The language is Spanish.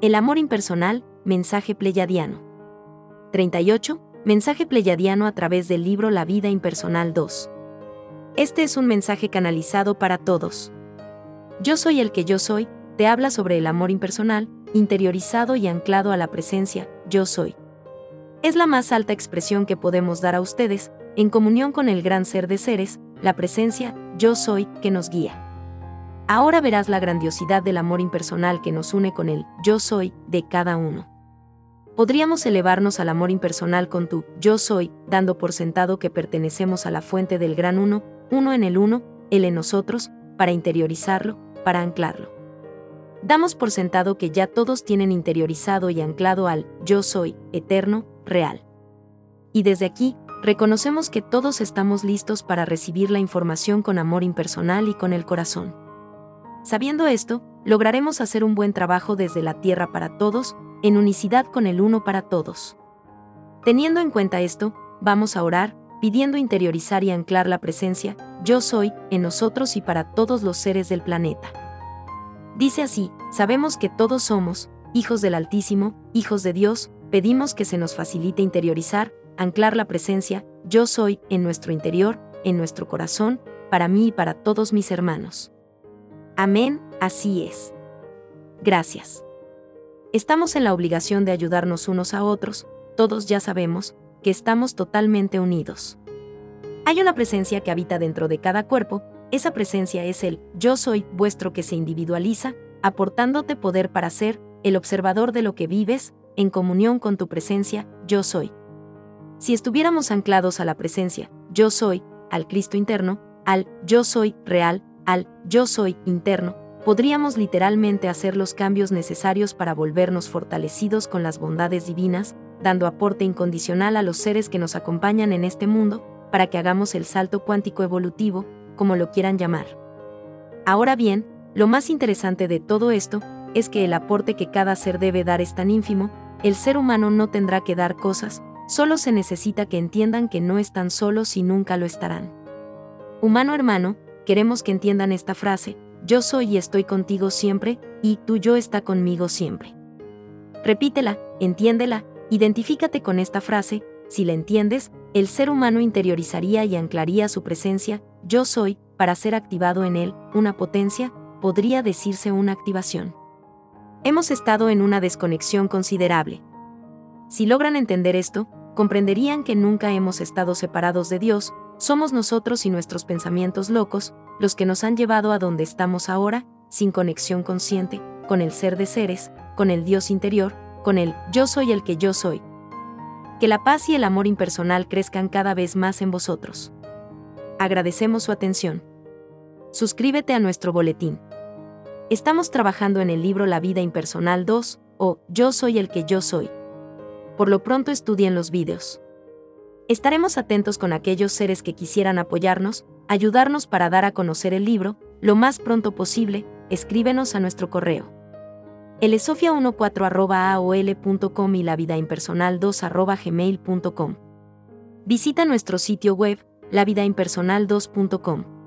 El amor impersonal, mensaje pleyadiano. 38. Mensaje pleyadiano a través del libro La vida impersonal 2. Este es un mensaje canalizado para todos. Yo soy el que yo soy, te habla sobre el amor impersonal, interiorizado y anclado a la presencia, yo soy. Es la más alta expresión que podemos dar a ustedes, en comunión con el gran ser de seres, la presencia, yo soy, que nos guía. Ahora verás la grandiosidad del amor impersonal que nos une con el yo soy de cada uno. Podríamos elevarnos al amor impersonal con tu yo soy, dando por sentado que pertenecemos a la fuente del gran uno, uno en el uno, él en nosotros, para interiorizarlo, para anclarlo. Damos por sentado que ya todos tienen interiorizado y anclado al yo soy, eterno, real. Y desde aquí, reconocemos que todos estamos listos para recibir la información con amor impersonal y con el corazón. Sabiendo esto, lograremos hacer un buen trabajo desde la tierra para todos, en unicidad con el uno para todos. Teniendo en cuenta esto, vamos a orar, pidiendo interiorizar y anclar la presencia, yo soy, en nosotros y para todos los seres del planeta. Dice así, sabemos que todos somos, hijos del Altísimo, hijos de Dios, pedimos que se nos facilite interiorizar, anclar la presencia, yo soy, en nuestro interior, en nuestro corazón, para mí y para todos mis hermanos. Amén, así es. Gracias. Estamos en la obligación de ayudarnos unos a otros, todos ya sabemos que estamos totalmente unidos. Hay una presencia que habita dentro de cada cuerpo, esa presencia es el yo soy vuestro que se individualiza, aportándote poder para ser el observador de lo que vives, en comunión con tu presencia, yo soy. Si estuviéramos anclados a la presencia, yo soy, al Cristo interno, al yo soy real, al yo soy interno, podríamos literalmente hacer los cambios necesarios para volvernos fortalecidos con las bondades divinas, dando aporte incondicional a los seres que nos acompañan en este mundo, para que hagamos el salto cuántico evolutivo, como lo quieran llamar. Ahora bien, lo más interesante de todo esto es que el aporte que cada ser debe dar es tan ínfimo, el ser humano no tendrá que dar cosas, solo se necesita que entiendan que no están solos y nunca lo estarán. Humano hermano, queremos que entiendan esta frase, yo soy y estoy contigo siempre, y tú yo está conmigo siempre. Repítela, entiéndela, identifícate con esta frase, si la entiendes, el ser humano interiorizaría y anclaría su presencia, yo soy, para ser activado en él, una potencia, podría decirse una activación. Hemos estado en una desconexión considerable. Si logran entender esto, comprenderían que nunca hemos estado separados de Dios, somos nosotros y nuestros pensamientos locos, los que nos han llevado a donde estamos ahora, sin conexión consciente, con el ser de seres, con el Dios interior, con el yo soy el que yo soy. Que la paz y el amor impersonal crezcan cada vez más en vosotros. Agradecemos su atención. Suscríbete a nuestro boletín. Estamos trabajando en el libro La vida impersonal 2, o Yo soy el que yo soy. Por lo pronto estudien los vídeos. Estaremos atentos con aquellos seres que quisieran apoyarnos, ayudarnos para dar a conocer el libro, lo más pronto posible, escríbenos a nuestro correo. elesofia14.aol.com y la vida impersonal 2.gmail.com. Visita nuestro sitio web, lavidaimpersonal2.com.